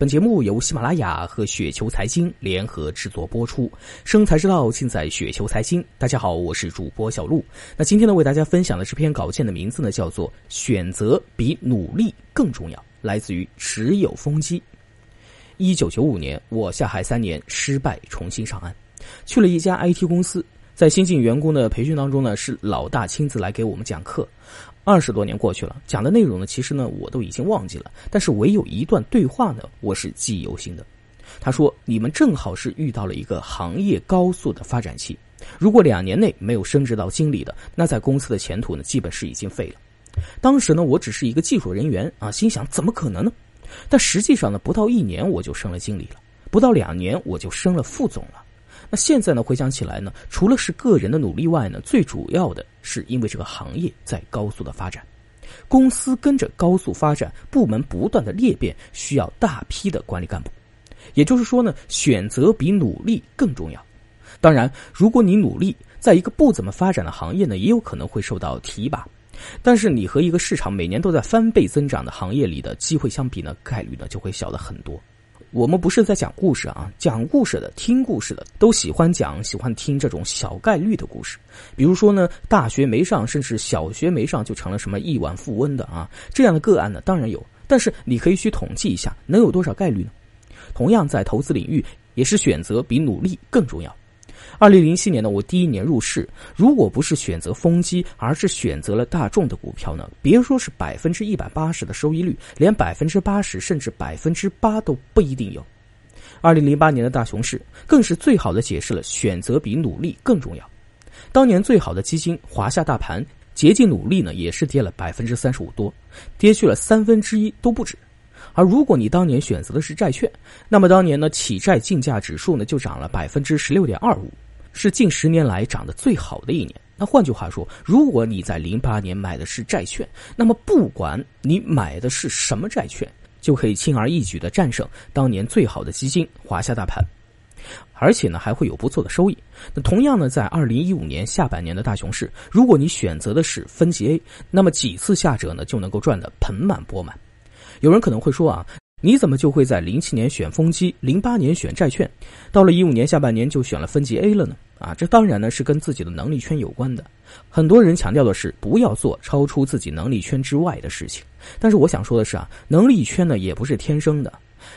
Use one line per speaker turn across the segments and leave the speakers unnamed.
本节目由喜马拉雅和雪球财经联合制作播出，生财之道尽在雪球财经。大家好，我是主播小璐。那今天呢，为大家分享的这篇稿件的名字呢，叫做《选择比努力更重要》，来自于持有风机。一九九五年，我下海三年，失败重新上岸，去了一家 IT 公司。在新进员工的培训当中呢，是老大亲自来给我们讲课。二十多年过去了，讲的内容呢，其实呢我都已经忘记了，但是唯有一段对话呢，我是记忆犹新的。他说：“你们正好是遇到了一个行业高速的发展期，如果两年内没有升职到经理的，那在公司的前途呢，基本是已经废了。”当时呢，我只是一个技术人员啊，心想怎么可能呢？但实际上呢，不到一年我就升了经理了，不到两年我就升了副总了。那现在呢？回想起来呢，除了是个人的努力外呢，最主要的是因为这个行业在高速的发展，公司跟着高速发展，部门不断的裂变，需要大批的管理干部。也就是说呢，选择比努力更重要。当然，如果你努力，在一个不怎么发展的行业呢，也有可能会受到提拔。但是你和一个市场每年都在翻倍增长的行业里的机会相比呢，概率呢就会小了很多。我们不是在讲故事啊，讲故事的、听故事的都喜欢讲、喜欢听这种小概率的故事。比如说呢，大学没上，甚至小学没上就成了什么亿万富翁的啊，这样的个案呢，当然有。但是你可以去统计一下，能有多少概率呢？同样在投资领域，也是选择比努力更重要。二零零七年呢，我第一年入市，如果不是选择风机，而是选择了大众的股票呢，别说是百分之一百八十的收益率，连百分之八十甚至百分之八都不一定有。二零零八年的大熊市，更是最好的解释了选择比努力更重要。当年最好的基金华夏大盘，竭尽努力呢，也是跌了百分之三十五多，跌去了三分之一都不止。而如果你当年选择的是债券，那么当年呢，企债竞价指数呢就涨了百分之十六点二五，是近十年来涨得最好的一年。那换句话说，如果你在零八年买的是债券，那么不管你买的是什么债券，就可以轻而易举的战胜当年最好的基金华夏大盘，而且呢还会有不错的收益。那同样呢，在二零一五年下半年的大熊市，如果你选择的是分级 A，那么几次下折呢就能够赚得盆满钵满。有人可能会说啊，你怎么就会在零七年选风机，零八年选债券，到了一五年下半年就选了分级 A 了呢？啊，这当然呢是跟自己的能力圈有关的。很多人强调的是不要做超出自己能力圈之外的事情，但是我想说的是啊，能力圈呢也不是天生的，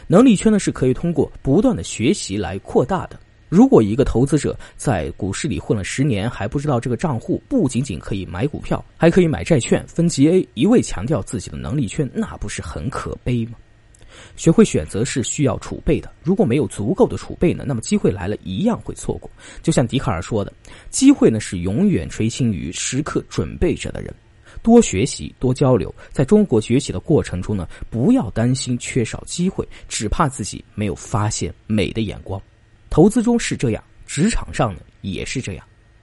能力圈呢是可以通过不断的学习来扩大的。如果一个投资者在股市里混了十年，还不知道这个账户不仅仅可以买股票，还可以买债券分级 A，一味强调自己的能力圈，那不是很可悲吗？学会选择是需要储备的，如果没有足够的储备呢，那么机会来了一样会错过。就像笛卡尔说的，机会呢是永远垂青于时刻准备着的人。多学习，多交流，在中国崛起的过程中呢，不要担心缺少机会，只怕自己没有发现美的眼光。投资中是这样，职场上呢也是这样。